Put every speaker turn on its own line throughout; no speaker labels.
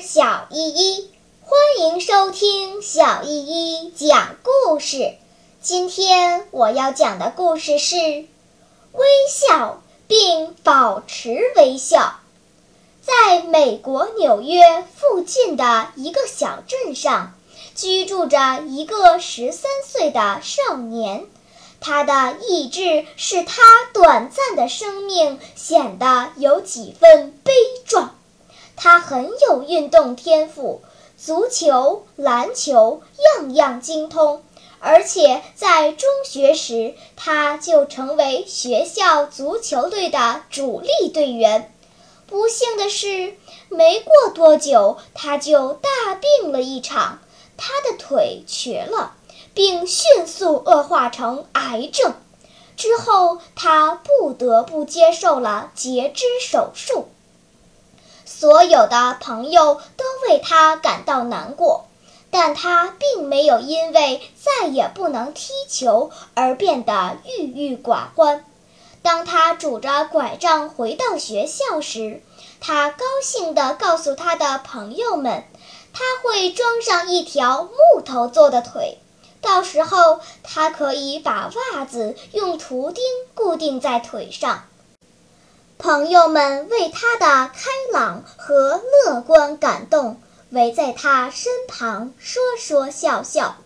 小依依，欢迎收听小依依讲故事。今天我要讲的故事是微笑并保持微笑。在美国纽约附近的一个小镇上，居住着一个十三岁的少年。他的意志使他短暂的生命显得有几分悲壮。他很有运动天赋，足球、篮球样样精通，而且在中学时他就成为学校足球队的主力队员。不幸的是，没过多久他就大病了一场，他的腿瘸了，并迅速恶化成癌症。之后，他不得不接受了截肢手术。所有的朋友都为他感到难过，但他并没有因为再也不能踢球而变得郁郁寡欢。当他拄着拐杖回到学校时，他高兴地告诉他的朋友们，他会装上一条木头做的腿，到时候他可以把袜子用图钉固定在腿上。朋友们为他的开朗和乐观感动，围在他身旁说说笑笑。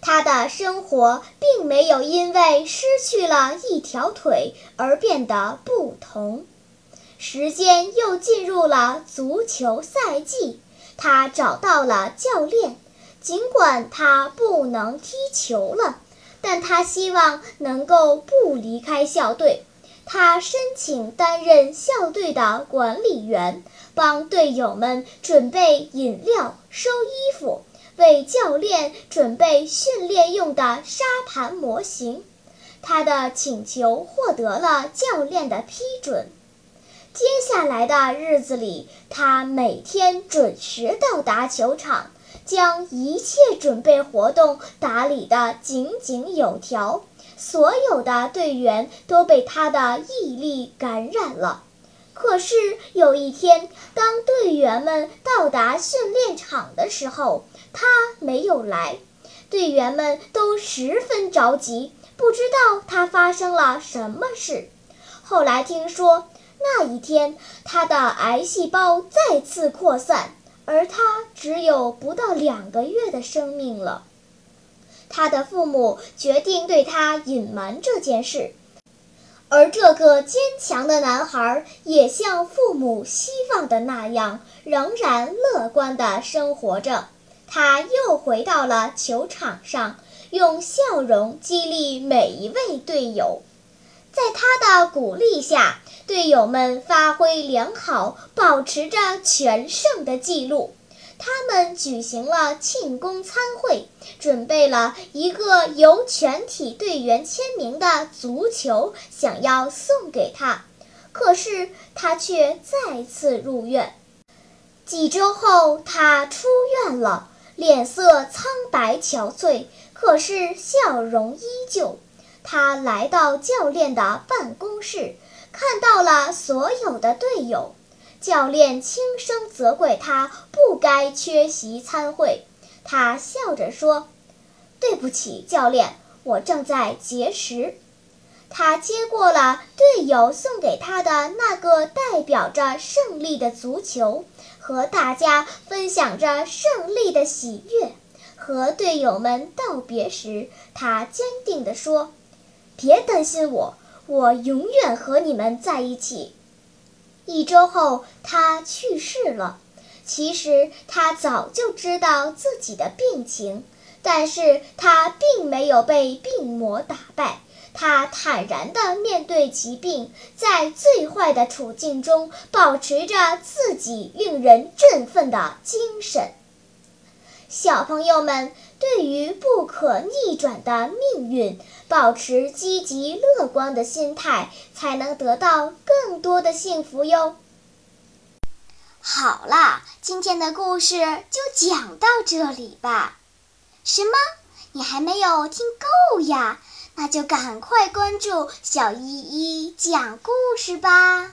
他的生活并没有因为失去了一条腿而变得不同。时间又进入了足球赛季，他找到了教练。尽管他不能踢球了，但他希望能够不离开校队。他申请担任校队的管理员，帮队友们准备饮料、收衣服，为教练准备训练用的沙盘模型。他的请求获得了教练的批准。接下来的日子里，他每天准时到达球场，将一切准备活动打理得井井有条。所有的队员都被他的毅力感染了。可是有一天，当队员们到达训练场的时候，他没有来。队员们都十分着急，不知道他发生了什么事。后来听说，那一天他的癌细胞再次扩散，而他只有不到两个月的生命了。他的父母决定对他隐瞒这件事，而这个坚强的男孩也像父母希望的那样，仍然乐观地生活着。他又回到了球场上，用笑容激励每一位队友。在他的鼓励下，队友们发挥良好，保持着全胜的记录。他们举行了庆功餐会，准备了一个由全体队员签名的足球，想要送给他。可是他却再次入院。几周后，他出院了，脸色苍白憔悴，可是笑容依旧。他来到教练的办公室，看到了所有的队友。教练轻声责怪他不该缺席参会，他笑着说：“对不起，教练，我正在节食。”他接过了队友送给他的那个代表着胜利的足球，和大家分享着胜利的喜悦。和队友们道别时，他坚定地说：“别担心我，我永远和你们在一起。”一周后，他去世了。其实他早就知道自己的病情，但是他并没有被病魔打败。他坦然地面对疾病，在最坏的处境中保持着自己令人振奋的精神。小朋友们，对于不可逆转的命运，保持积极乐观的心态，才能得到更多的幸福哟。好啦，今天的故事就讲到这里吧。什么？你还没有听够呀？那就赶快关注小依依讲故事吧！